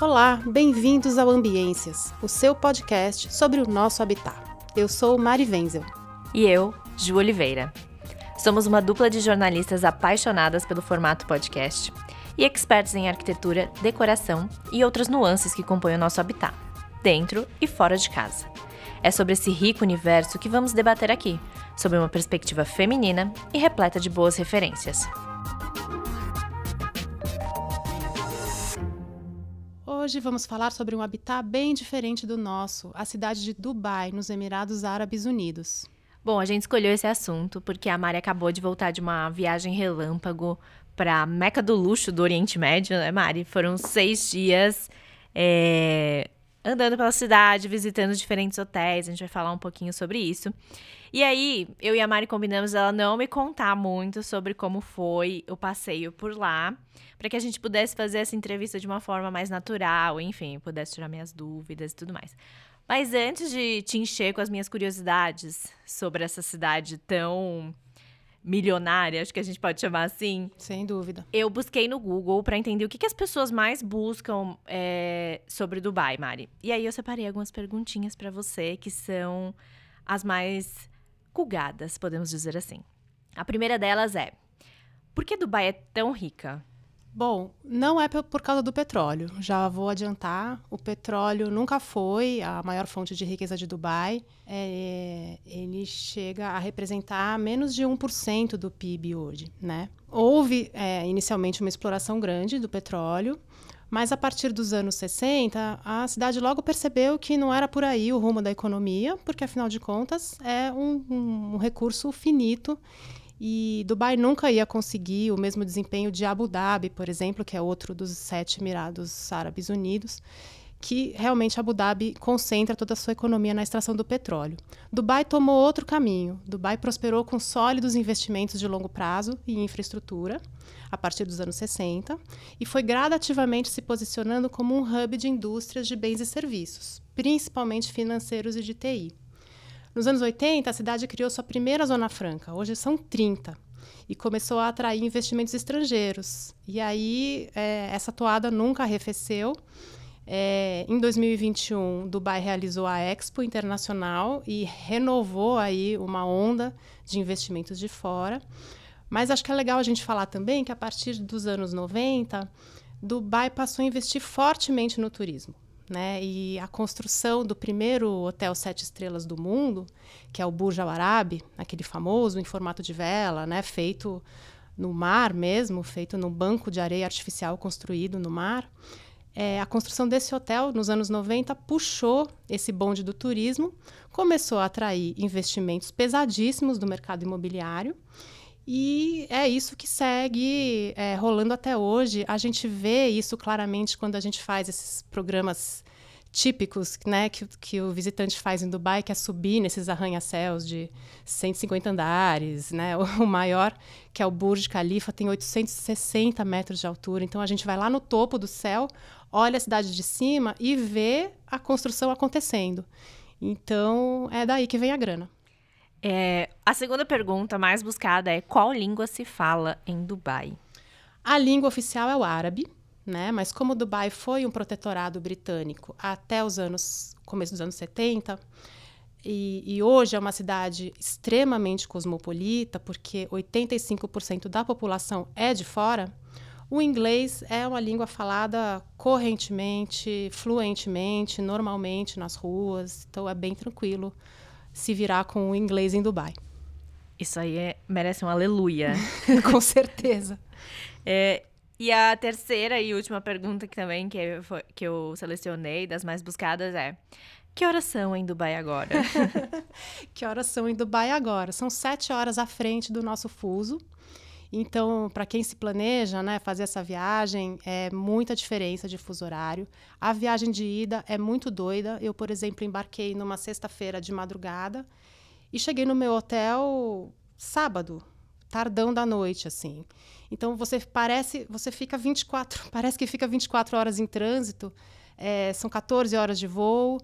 Olá, bem-vindos ao Ambiências, o seu podcast sobre o nosso habitat. Eu sou Mari Wenzel. E eu, Ju Oliveira. Somos uma dupla de jornalistas apaixonadas pelo formato podcast e expertos em arquitetura, decoração e outras nuances que compõem o nosso habitat, dentro e fora de casa. É sobre esse rico universo que vamos debater aqui, sob uma perspectiva feminina e repleta de boas referências. Hoje vamos falar sobre um habitat bem diferente do nosso, a cidade de Dubai, nos Emirados Árabes Unidos. Bom, a gente escolheu esse assunto porque a Mari acabou de voltar de uma viagem relâmpago para Meca do Luxo do Oriente Médio, né, Mari? Foram seis dias é, andando pela cidade, visitando diferentes hotéis. A gente vai falar um pouquinho sobre isso. E aí, eu e a Mari combinamos ela não me contar muito sobre como foi o passeio por lá, para que a gente pudesse fazer essa entrevista de uma forma mais natural, enfim, pudesse tirar minhas dúvidas e tudo mais. Mas antes de te encher com as minhas curiosidades sobre essa cidade tão milionária, acho que a gente pode chamar assim. Sem dúvida. Eu busquei no Google para entender o que, que, as pessoas mais buscam é, sobre Dubai, Mari. E aí eu separei algumas perguntinhas para você que são as mais cugadas, podemos dizer assim. A primeira delas é: por que Dubai é tão rica? Bom, não é por causa do petróleo. Já vou adiantar. O petróleo nunca foi a maior fonte de riqueza de Dubai. É, ele chega a representar menos de 1% do PIB hoje. Né? Houve é, inicialmente uma exploração grande do petróleo, mas a partir dos anos 60, a cidade logo percebeu que não era por aí o rumo da economia, porque afinal de contas é um, um, um recurso finito e Dubai nunca ia conseguir o mesmo desempenho de Abu Dhabi, por exemplo, que é outro dos sete Emirados Árabes Unidos, que realmente Abu Dhabi concentra toda a sua economia na extração do petróleo. Dubai tomou outro caminho. Dubai prosperou com sólidos investimentos de longo prazo em infraestrutura a partir dos anos 60 e foi gradativamente se posicionando como um hub de indústrias de bens e serviços, principalmente financeiros e de TI. Nos anos 80, a cidade criou sua primeira zona franca, hoje são 30, e começou a atrair investimentos estrangeiros. E aí, é, essa toada nunca arrefeceu. É, em 2021, Dubai realizou a Expo Internacional e renovou aí uma onda de investimentos de fora. Mas acho que é legal a gente falar também que a partir dos anos 90, Dubai passou a investir fortemente no turismo. Né? E a construção do primeiro hotel sete estrelas do mundo, que é o Burj Al Arab, aquele famoso em formato de vela, né? feito no mar mesmo, feito num banco de areia artificial construído no mar. É, a construção desse hotel, nos anos 90, puxou esse bonde do turismo, começou a atrair investimentos pesadíssimos do mercado imobiliário e é isso que segue é, rolando até hoje. A gente vê isso claramente quando a gente faz esses programas típicos né, que, que o visitante faz em Dubai, que é subir nesses arranha-céus de 150 andares. Né? O maior, que é o Burj Khalifa, tem 860 metros de altura. Então a gente vai lá no topo do céu, olha a cidade de cima e vê a construção acontecendo. Então é daí que vem a grana. É, a segunda pergunta mais buscada é qual língua se fala em Dubai? A língua oficial é o árabe, né? Mas como Dubai foi um protetorado britânico até os anos começo dos anos 70, e, e, hoje é uma cidade extremamente cosmopolita, porque 85% da população é de fora, o inglês é uma língua falada correntemente, fluentemente, normalmente nas ruas, então é bem tranquilo se virar com o inglês em Dubai. Isso aí é, merece um aleluia. com certeza. É, e a terceira e última pergunta que também que eu, que eu selecionei, das mais buscadas, é: Que horas são em Dubai agora? que horas são em Dubai agora? São sete horas à frente do nosso fuso. Então, para quem se planeja né, fazer essa viagem, é muita diferença de fuso horário. A viagem de ida é muito doida. Eu, por exemplo, embarquei numa sexta-feira de madrugada e cheguei no meu hotel sábado, tardão da noite, assim. Então você parece, você fica 24, parece que fica 24 horas em trânsito. É, são 14 horas de voo,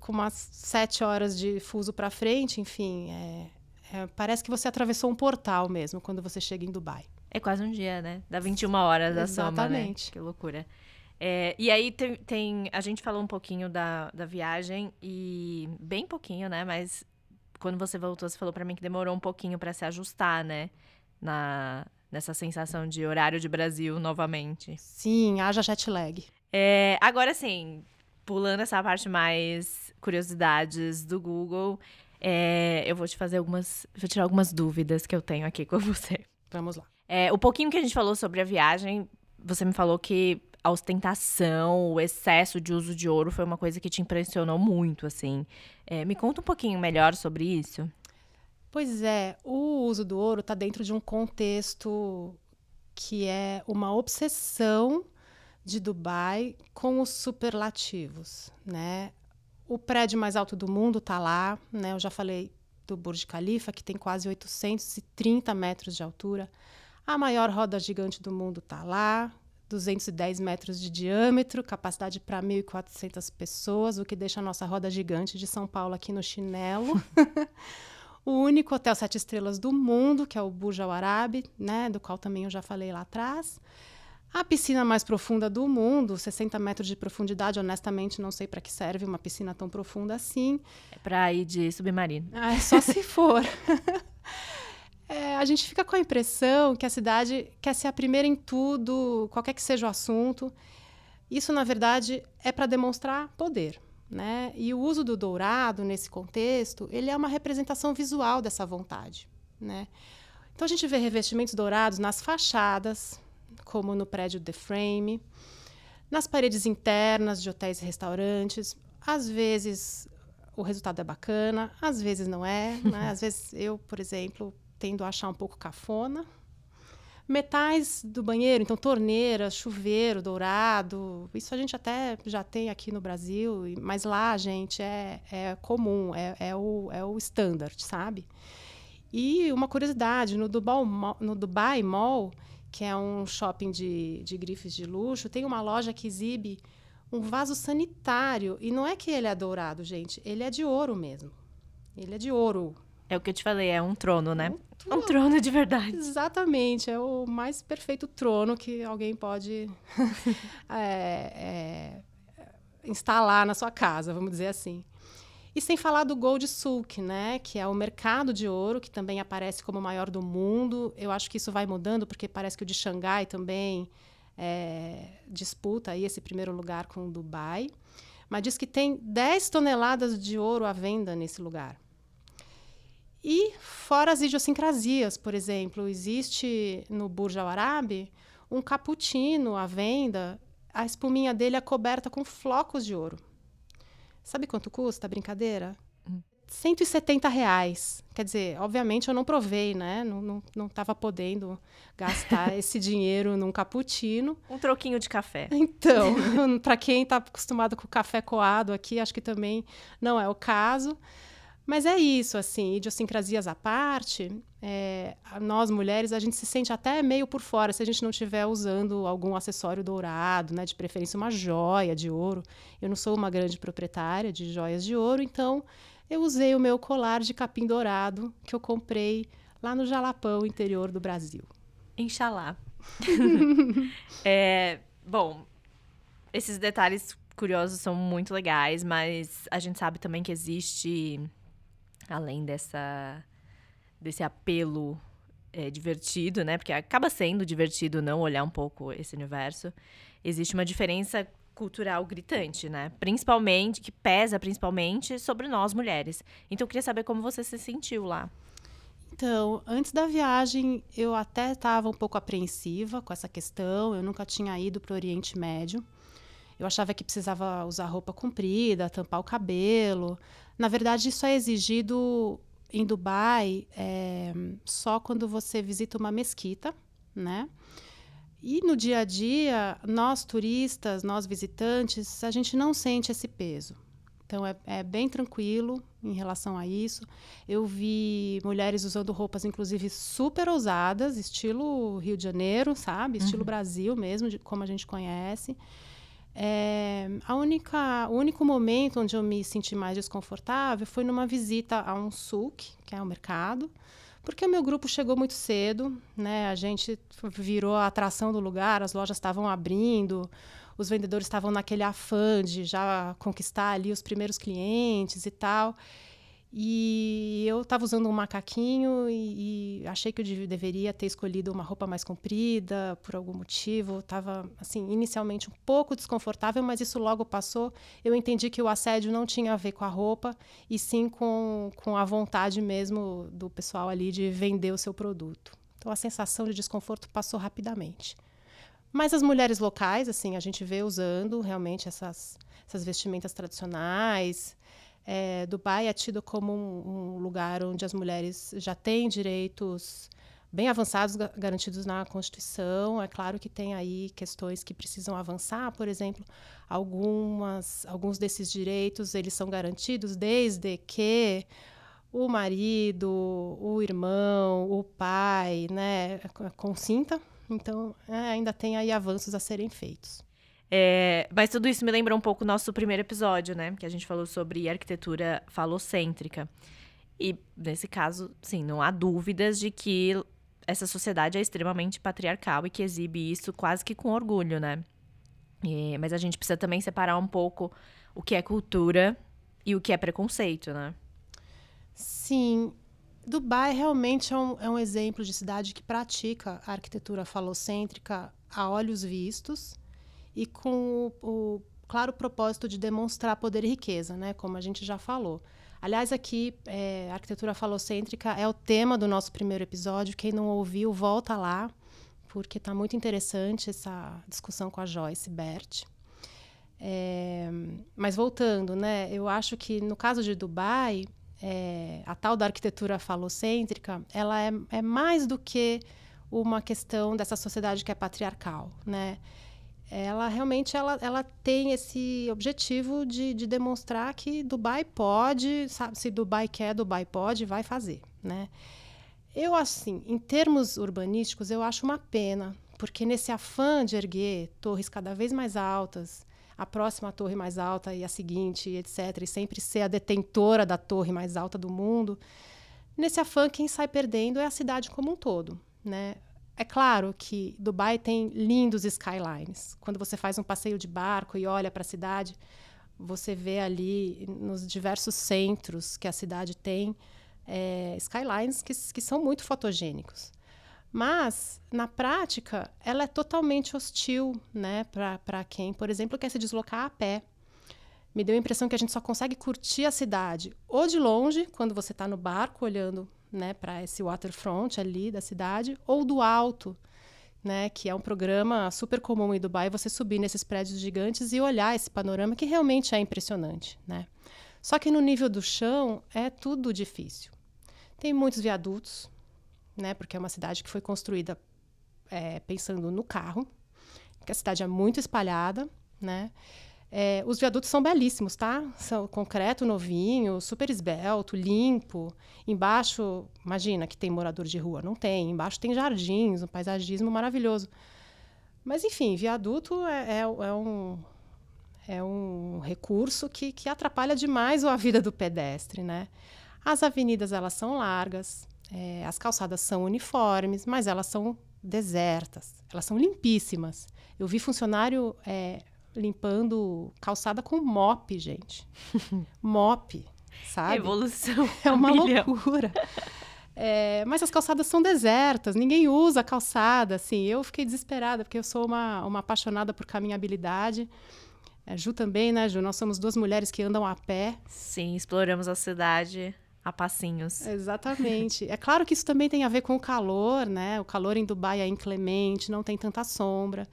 com umas 7 horas de fuso para frente, enfim, é, é, parece que você atravessou um portal mesmo quando você chega em Dubai. É quase um dia, né? Dá 21 horas da soma, né? Exatamente. Que loucura. É, e aí tem, tem, A gente falou um pouquinho da, da viagem e. Bem pouquinho, né? Mas quando você voltou, você falou para mim que demorou um pouquinho para se ajustar, né? Na, nessa sensação de horário de Brasil novamente. Sim, haja jet lag. É, agora sim, pulando essa parte mais curiosidades do Google, é, eu vou te fazer algumas. Vou tirar algumas dúvidas que eu tenho aqui com você. Vamos lá. É, o pouquinho que a gente falou sobre a viagem, você me falou que a ostentação, o excesso de uso de ouro foi uma coisa que te impressionou muito, assim. É, me conta um pouquinho melhor sobre isso. Pois é, o uso do ouro está dentro de um contexto que é uma obsessão de Dubai com os superlativos, né? O prédio mais alto do mundo está lá, né? Eu já falei do Burj Khalifa, que tem quase 830 metros de altura. A maior roda gigante do mundo está lá, 210 metros de diâmetro, capacidade para 1.400 pessoas, o que deixa a nossa roda gigante de São Paulo aqui no chinelo. o único hotel sete estrelas do mundo, que é o Burj Al Arab, né, do qual também eu já falei lá atrás. A piscina mais profunda do mundo, 60 metros de profundidade. Honestamente, não sei para que serve uma piscina tão profunda assim. É para ir de submarino. Ah, é só se for. É, a gente fica com a impressão que a cidade quer ser a primeira em tudo, qualquer que seja o assunto. Isso, na verdade, é para demonstrar poder. Né? E o uso do dourado nesse contexto, ele é uma representação visual dessa vontade. Né? Então a gente vê revestimentos dourados nas fachadas, como no prédio The Frame, nas paredes internas de hotéis e restaurantes. Às vezes o resultado é bacana, às vezes não é. Né? Às vezes eu, por exemplo, tendo a achar um pouco cafona. Metais do banheiro, então torneira, chuveiro dourado, isso a gente até já tem aqui no Brasil, mas lá, gente, é, é comum, é, é, o, é o standard, sabe? E uma curiosidade, no Dubai, no Dubai Mall, que é um shopping de, de grifes de luxo, tem uma loja que exibe um vaso sanitário. E não é que ele é dourado, gente, ele é de ouro mesmo. Ele é de ouro, é o que eu te falei, é um trono, né? Um trono, um trono de verdade. Exatamente, é o mais perfeito trono que alguém pode é, é, instalar na sua casa, vamos dizer assim. E sem falar do Gold Souk, né, que é o mercado de ouro, que também aparece como o maior do mundo. Eu acho que isso vai mudando, porque parece que o de Xangai também é, disputa aí esse primeiro lugar com o Dubai. Mas diz que tem 10 toneladas de ouro à venda nesse lugar. E fora as idiosincrasias, por exemplo, existe no Burj Al Arab um cappuccino à venda, a espuminha dele é coberta com flocos de ouro. Sabe quanto custa a brincadeira? Hum. 170 reais. Quer dizer, obviamente eu não provei, né? Não estava podendo gastar esse dinheiro num cappuccino. Um troquinho de café. Então, para quem está acostumado com o café coado aqui, acho que também não é o caso. Mas é isso, assim, idiosincrasias à parte, é, nós mulheres, a gente se sente até meio por fora se a gente não estiver usando algum acessório dourado, né, de preferência uma joia de ouro. Eu não sou uma grande proprietária de joias de ouro, então eu usei o meu colar de capim dourado que eu comprei lá no Jalapão, interior do Brasil. Inxalá. é, bom, esses detalhes curiosos são muito legais, mas a gente sabe também que existe além dessa desse apelo é, divertido, né? Porque acaba sendo divertido não olhar um pouco esse universo. Existe uma diferença cultural gritante, né? Principalmente que pesa principalmente sobre nós mulheres. Então eu queria saber como você se sentiu lá. Então, antes da viagem, eu até estava um pouco apreensiva com essa questão. Eu nunca tinha ido para o Oriente Médio. Eu achava que precisava usar roupa comprida, tampar o cabelo. Na verdade, isso é exigido em Dubai é, só quando você visita uma mesquita, né? E no dia a dia, nós turistas, nós visitantes, a gente não sente esse peso. Então é, é, bem tranquilo em relação a isso. Eu vi mulheres usando roupas, inclusive, super ousadas, estilo Rio de Janeiro, sabe? Estilo uhum. Brasil mesmo, de, como a gente conhece. É, a única, o único momento onde eu me senti mais desconfortável foi numa visita a um souk, que é um mercado, porque o meu grupo chegou muito cedo, né? A gente virou a atração do lugar, as lojas estavam abrindo, os vendedores estavam naquele afã de já conquistar ali os primeiros clientes e tal. E eu estava usando um macaquinho e, e, achei que eu deveria ter escolhido uma roupa mais comprida por algum motivo. Estava, assim, inicialmente um pouco desconfortável, mas isso logo passou. Eu entendi que o assédio não tinha a ver com a roupa, e sim com, com a vontade mesmo do pessoal ali de vender o seu produto. Então a sensação de desconforto passou rapidamente. Mas as mulheres locais, assim, a gente vê usando realmente essas, essas vestimentas tradicionais. É, Dubai é tido como um, um, lugar onde as mulheres já têm direitos bem avançados garantidos na Constituição. É claro que tem aí questões que precisam avançar, por exemplo, algumas, alguns desses direitos eles são garantidos desde que o marido, o irmão, o pai, né, consinta. Então, é, ainda tem aí avanços a serem feitos. É, mas tudo isso me lembra um pouco o nosso primeiro episódio, né? Que a gente falou sobre arquitetura falocêntrica. E, nesse caso, sim, não há dúvidas de que essa sociedade é extremamente patriarcal e que exibe isso quase que com orgulho, né? E, mas a gente precisa também separar um pouco o que é cultura e o que é preconceito, né? Sim. Dubai realmente é um, é um exemplo de cidade que pratica a arquitetura falocêntrica a olhos vistos e com o, o claro propósito de demonstrar poder e riqueza, né? Como a gente já falou. Aliás, aqui, é, arquitetura falocêntrica é o tema do nosso primeiro episódio. Quem não ouviu, volta lá, porque está muito interessante essa discussão com a Joyce Bert. É, mas voltando, né? Eu acho que no caso de Dubai, é, a tal da arquitetura falocêntrica, ela é, é mais do que uma questão dessa sociedade que é patriarcal, né? Ela realmente ela, ela tem esse objetivo de, de demonstrar que Dubai pode, sabe, se Dubai quer, Dubai pode, vai fazer, né? Eu assim, em termos urbanísticos, eu acho uma pena, porque nesse afã de erguer torres cada vez mais altas, a próxima torre mais alta e a seguinte, etc, e sempre ser a detentora da torre mais alta do mundo, nesse afã quem sai perdendo é a cidade como um todo, né? É claro que Dubai tem lindos skylines. Quando você faz um passeio de barco e olha para a cidade, você vê ali nos diversos centros que a cidade tem é, skylines que, que são muito fotogênicos. Mas, na prática, ela é totalmente hostil né, para quem, por exemplo, quer se deslocar a pé. Me deu a impressão que a gente só consegue curtir a cidade ou de longe, quando você está no barco olhando né, para esse waterfront ali da cidade, ou do alto, né, que é um programa super comum em Dubai, você subir nesses prédios gigantes e olhar esse panorama que realmente é impressionante, né? Só que no nível do chão é tudo difícil. Tem muitos viadutos, né, porque é uma cidade que foi construída é, pensando no carro, porque a cidade é muito espalhada, né? É, os viadutos são belíssimos, tá? São concreto novinho, super esbelto, limpo. Embaixo, imagina que tem morador de rua. Não tem. Embaixo tem jardins, um paisagismo maravilhoso. Mas, enfim, viaduto é, é, é um, é um recurso que, que atrapalha demais a vida do pedestre, né? As avenidas, elas são largas, é, as calçadas são uniformes, mas elas são desertas. Elas são limpíssimas. Eu vi funcionário... É, limpando calçada com mop, gente. mop, sabe? Evolução. É uma loucura. É, mas as calçadas são desertas, ninguém usa calçada, assim. Eu fiquei desesperada, porque eu sou uma, uma apaixonada por caminhabilidade. É, Ju também, né, Ju? Nós somos duas mulheres que andam a pé. Sim, exploramos a cidade a passinhos. Exatamente. É claro que isso também tem a ver com o calor, né? O calor em Dubai é inclemente, não tem tanta sombra.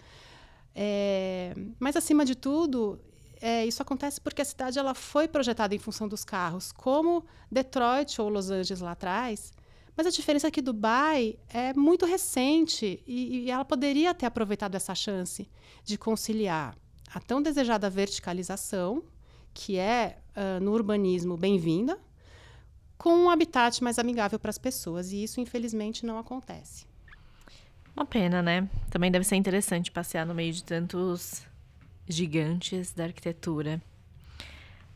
É, mas, acima de tudo, é, isso acontece porque a cidade ela foi projetada em função dos carros, como Detroit ou Los Angeles lá atrás. Mas a diferença é que Dubai é muito recente e, e ela poderia ter aproveitado essa chance de conciliar a tão desejada verticalização, que é uh, no urbanismo bem-vinda, com um habitat mais amigável para as pessoas. E isso, infelizmente, não acontece. Uma pena, né? Também deve ser interessante passear no meio de tantos gigantes da arquitetura.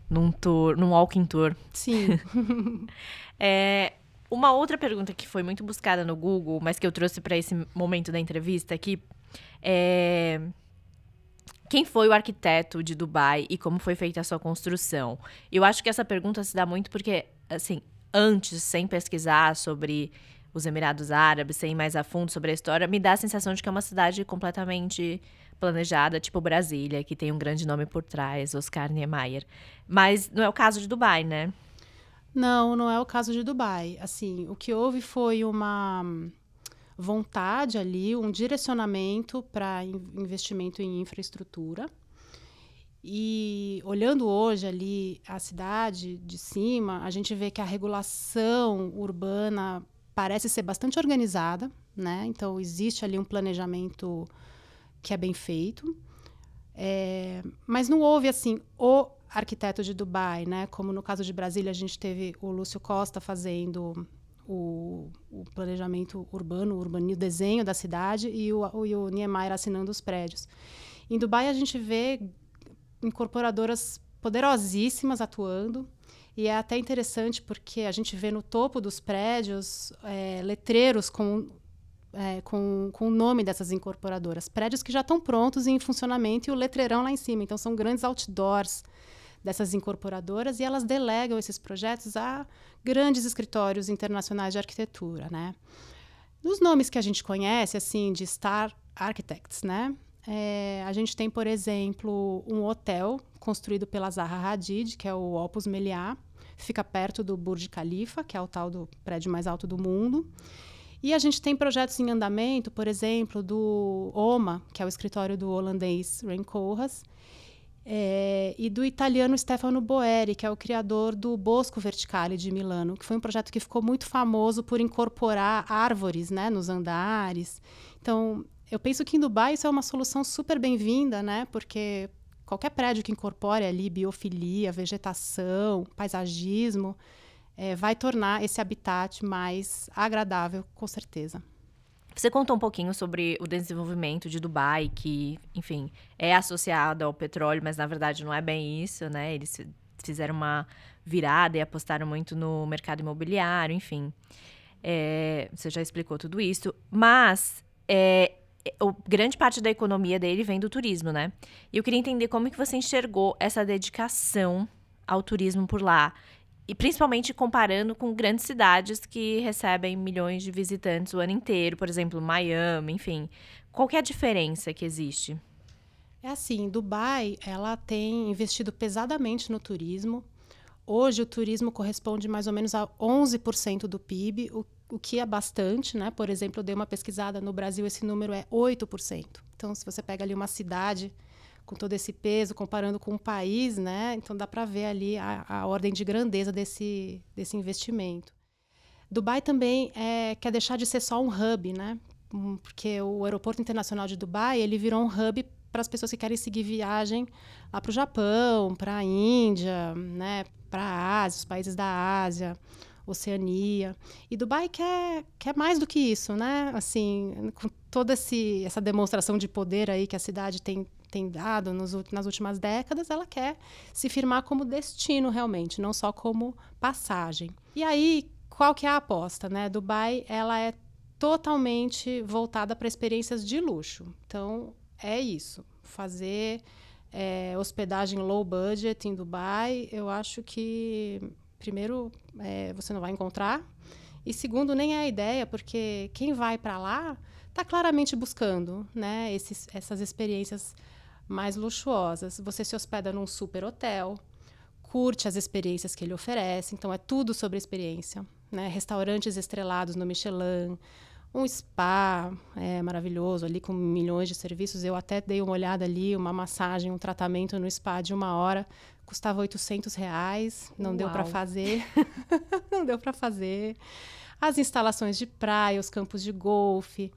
Num tour, num walking tour. Sim. é, uma outra pergunta que foi muito buscada no Google, mas que eu trouxe para esse momento da entrevista aqui, é quem foi o arquiteto de Dubai e como foi feita a sua construção? Eu acho que essa pergunta se dá muito porque, assim, antes, sem pesquisar sobre os Emirados Árabes, sem mais a fundo sobre a história, me dá a sensação de que é uma cidade completamente planejada, tipo Brasília, que tem um grande nome por trás, Oscar Niemeyer. Mas não é o caso de Dubai, né? Não, não é o caso de Dubai. Assim, o que houve foi uma vontade ali, um direcionamento para investimento em infraestrutura. E olhando hoje ali a cidade de cima, a gente vê que a regulação urbana parece ser bastante organizada, né? Então existe ali um planejamento que é bem feito. É, mas não houve assim o arquiteto de Dubai, né? Como no caso de Brasília a gente teve o Lúcio Costa fazendo o, o planejamento urbano, o, urbano, o desenho da cidade e o, o, e o Niemeyer assinando os prédios. Em Dubai, a gente vê incorporadoras poderosíssimas atuando. E é até interessante porque a gente vê no topo dos prédios é, letreiros com, é, com, com o nome dessas incorporadoras. Prédios que já estão prontos e em funcionamento e o letreirão lá em cima. Então, são grandes outdoors dessas incorporadoras e elas delegam esses projetos a grandes escritórios internacionais de arquitetura, né? Dos nomes que a gente conhece, assim, de Star Architects, né? É, a gente tem, por exemplo, um hotel construído pela Zaha Hadid, que é o Opus Meliá, fica perto do Burj Khalifa, que é o tal do prédio mais alto do mundo. E a gente tem projetos em andamento, por exemplo, do OMA, que é o escritório do holandês Ren Koolhaas, é, e do italiano Stefano Boeri, que é o criador do Bosco Verticale de Milano, que foi um projeto que ficou muito famoso por incorporar árvores né, nos andares. Então, eu penso que em Dubai isso é uma solução super bem-vinda, né? Porque qualquer prédio que incorpore ali biofilia, vegetação, paisagismo, é, vai tornar esse habitat mais agradável, com certeza. Você contou um pouquinho sobre o desenvolvimento de Dubai, que, enfim, é associado ao petróleo, mas na verdade não é bem isso, né? Eles fizeram uma virada e apostaram muito no mercado imobiliário, enfim. É, você já explicou tudo isso, mas é, o, grande parte da economia dele vem do turismo, né? E eu queria entender como que você enxergou essa dedicação ao turismo por lá. E principalmente comparando com grandes cidades que recebem milhões de visitantes o ano inteiro, por exemplo, Miami, enfim. Qual é a diferença que existe? É assim, Dubai, ela tem investido pesadamente no turismo. Hoje o turismo corresponde mais ou menos a 11% do PIB, o, o que é bastante, né? Por exemplo, eu dei uma pesquisada no Brasil, esse número é 8%. Então, se você pega ali uma cidade com todo esse peso, comparando com o país, né? Então dá para ver ali a, a, ordem de grandeza desse, desse investimento. Dubai também é, quer deixar de ser só um hub, né? Porque o aeroporto internacional de Dubai ele virou um hub para as pessoas que querem seguir viagem lá para o Japão, para a Índia, né? Para a Ásia, os países da Ásia. Oceania. E Dubai quer, quer mais do que isso, né? Assim, com toda esse, essa demonstração de poder aí que a cidade tem tem dado nos, nas últimas décadas, ela quer se firmar como destino realmente, não só como passagem. E aí, qual que é a aposta, né? Dubai, ela é totalmente voltada para experiências de luxo. Então, é isso. Fazer é, hospedagem low budget em Dubai, eu acho que, primeiro, é, você não vai encontrar. E segundo, nem é a ideia, porque quem vai para lá está claramente buscando né, esses, essas experiências mais luxuosas. Você se hospeda num super hotel, curte as experiências que ele oferece, então é tudo sobre experiência. Né? Restaurantes estrelados no Michelin, um spa é, maravilhoso ali com milhões de serviços. Eu até dei uma olhada ali, uma massagem, um tratamento no spa de uma hora custava 800 reais, não Uau. deu para fazer, não deu para fazer. As instalações de praia, os campos de golfe,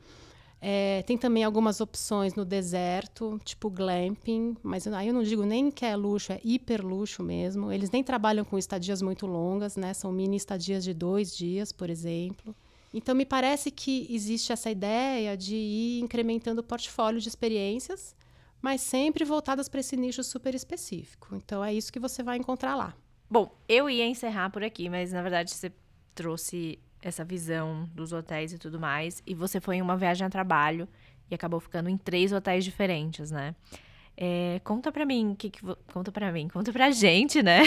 é, tem também algumas opções no deserto, tipo glamping, mas aí eu não digo nem que é luxo, é hiper luxo mesmo. Eles nem trabalham com estadias muito longas, né? São mini estadias de dois dias, por exemplo. Então, me parece que existe essa ideia de ir incrementando o portfólio de experiências, mas sempre voltadas para esse nicho super específico. Então, é isso que você vai encontrar lá. Bom, eu ia encerrar por aqui, mas na verdade você trouxe essa visão dos hotéis e tudo mais. E você foi em uma viagem a trabalho e acabou ficando em três hotéis diferentes, né? É, conta pra mim, que que, conta pra mim, conta pra gente, né?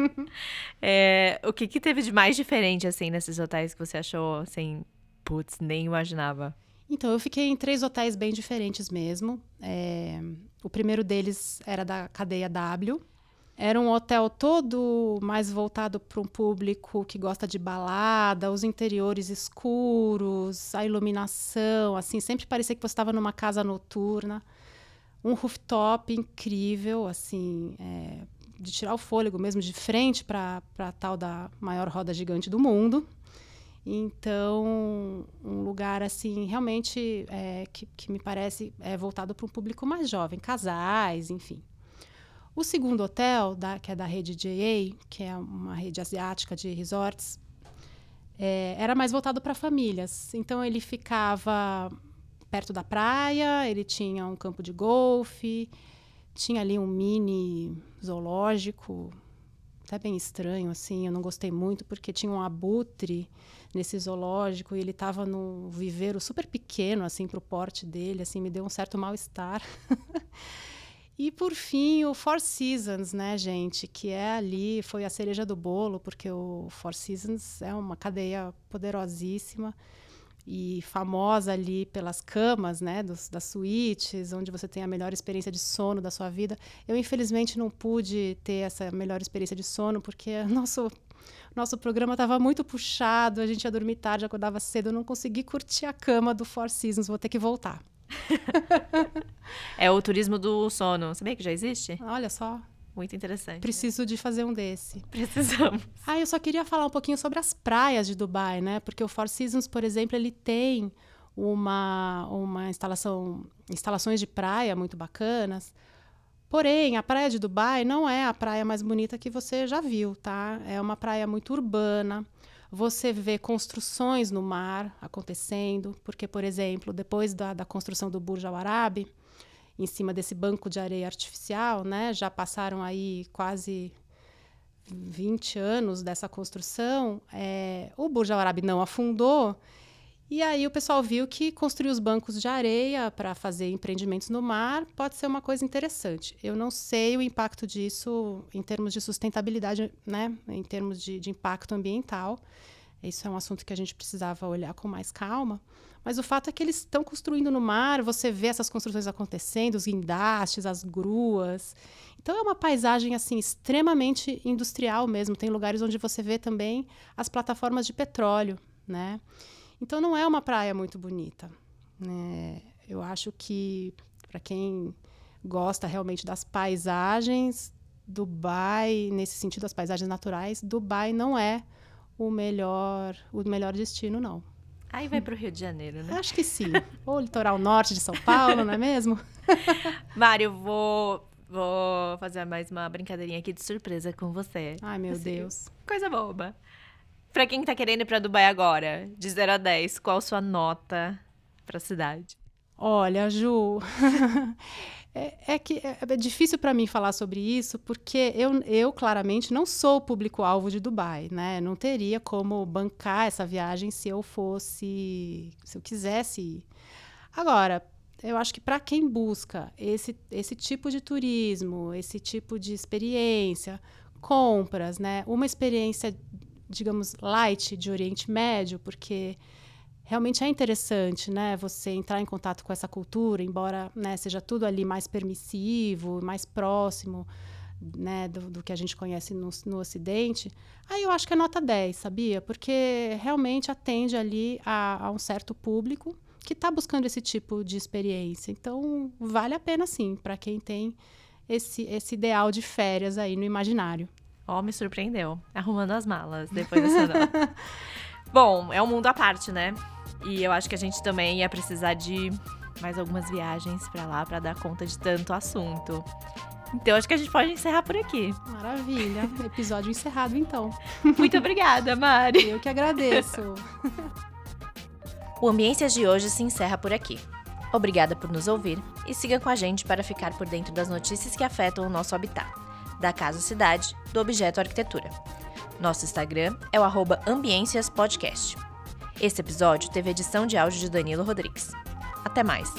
é, o que que teve de mais diferente, assim, nesses hotéis que você achou, assim, putz, nem imaginava? Então, eu fiquei em três hotéis bem diferentes mesmo. É, o primeiro deles era da cadeia W. Era um hotel todo mais voltado para um público que gosta de balada, os interiores escuros, a iluminação, assim, sempre parecia que você estava numa casa noturna um rooftop incrível, assim, é, de tirar o fôlego mesmo, de frente para a tal da maior roda gigante do mundo. Então, um lugar assim, realmente, é, que, que me parece é voltado para um público mais jovem, casais, enfim. O segundo hotel, da, que é da rede JA, que é uma rede asiática de resorts, é, era mais voltado para famílias. Então, ele ficava perto da praia, ele tinha um campo de golfe, tinha ali um mini zoológico, até bem estranho, assim, eu não gostei muito, porque tinha um abutre nesse zoológico e ele estava num viveiro super pequeno, assim, para o porte dele, assim, me deu um certo mal-estar. e, por fim, o Four Seasons, né, gente, que é ali, foi a cereja do bolo, porque o Four Seasons é uma cadeia poderosíssima, e famosa ali pelas camas, né, dos, das suítes, onde você tem a melhor experiência de sono da sua vida. Eu infelizmente não pude ter essa melhor experiência de sono porque nosso nosso programa estava muito puxado, a gente ia dormir tarde, acordava cedo, eu não consegui curtir a cama do Four Seasons, vou ter que voltar. é o turismo do sono. Sabia que já existe? Olha só. Muito interessante. Preciso de fazer um desse. Precisamos. Ah, eu só queria falar um pouquinho sobre as praias de Dubai, né? Porque o Four Seasons, por exemplo, ele tem uma, uma instalação, instalações de praia muito bacanas. Porém, a praia de Dubai não é a praia mais bonita que você já viu, tá? É uma praia muito urbana. Você vê construções no mar acontecendo, porque, por exemplo, depois da, da construção do Burj Al Arab, em cima desse banco de areia artificial, né? Já passaram aí quase 20 anos dessa construção. É, o Burj Al Arab não afundou. E aí o pessoal viu que construir os bancos de areia para fazer empreendimentos no mar pode ser uma coisa interessante. Eu não sei o impacto disso em termos de sustentabilidade, né? Em termos de, de impacto ambiental. Isso é um assunto que a gente precisava olhar com mais calma. Mas o fato é que eles estão construindo no mar, você vê essas construções acontecendo, os guindastes, as gruas. Então é uma paisagem assim extremamente industrial mesmo. Tem lugares onde você vê também as plataformas de petróleo, né? Então não é uma praia muito bonita. Né? Eu acho que para quem gosta realmente das paisagens, Dubai, nesse sentido, as paisagens naturais, Dubai não é o melhor, o melhor destino, não. Aí vai para o Rio de Janeiro, né? Acho que sim. Ou litoral norte de São Paulo, não é mesmo? Mário, vou, vou fazer mais uma brincadeirinha aqui de surpresa com você. Ai, meu assim, Deus. Coisa boba. Para quem tá querendo ir para Dubai agora, de 0 a 10, qual sua nota para a cidade? Olha, Ju, É, é que é, é difícil para mim falar sobre isso, porque eu, eu claramente não sou o público-alvo de Dubai, né? Não teria como bancar essa viagem se eu fosse, se eu quisesse ir. Agora, eu acho que para quem busca esse, esse tipo de turismo, esse tipo de experiência, compras, né? Uma experiência, digamos, light de Oriente Médio, porque realmente é interessante, né? Você entrar em contato com essa cultura, embora né, seja tudo ali mais permissivo, mais próximo né, do, do que a gente conhece no, no, Ocidente. Aí eu acho que é nota 10, sabia? Porque realmente atende ali a, a um certo público que está buscando esse tipo de experiência. Então, vale a pena sim, para quem tem esse, esse ideal de férias aí no imaginário. Ó, oh, me surpreendeu. Arrumando as malas depois dessa nota. Bom, é um mundo à parte, né? E eu acho que a gente também ia precisar de mais algumas viagens para lá para dar conta de tanto assunto. Então acho que a gente pode encerrar por aqui. Maravilha. Episódio encerrado então. Muito obrigada, Mari. Eu que agradeço. O Ambiências de hoje se encerra por aqui. Obrigada por nos ouvir e siga com a gente para ficar por dentro das notícias que afetam o nosso habitat, da casa cidade, do objeto arquitetura. Nosso Instagram é o arroba Ambiências Podcast. Esse episódio teve edição de áudio de Danilo Rodrigues. Até mais!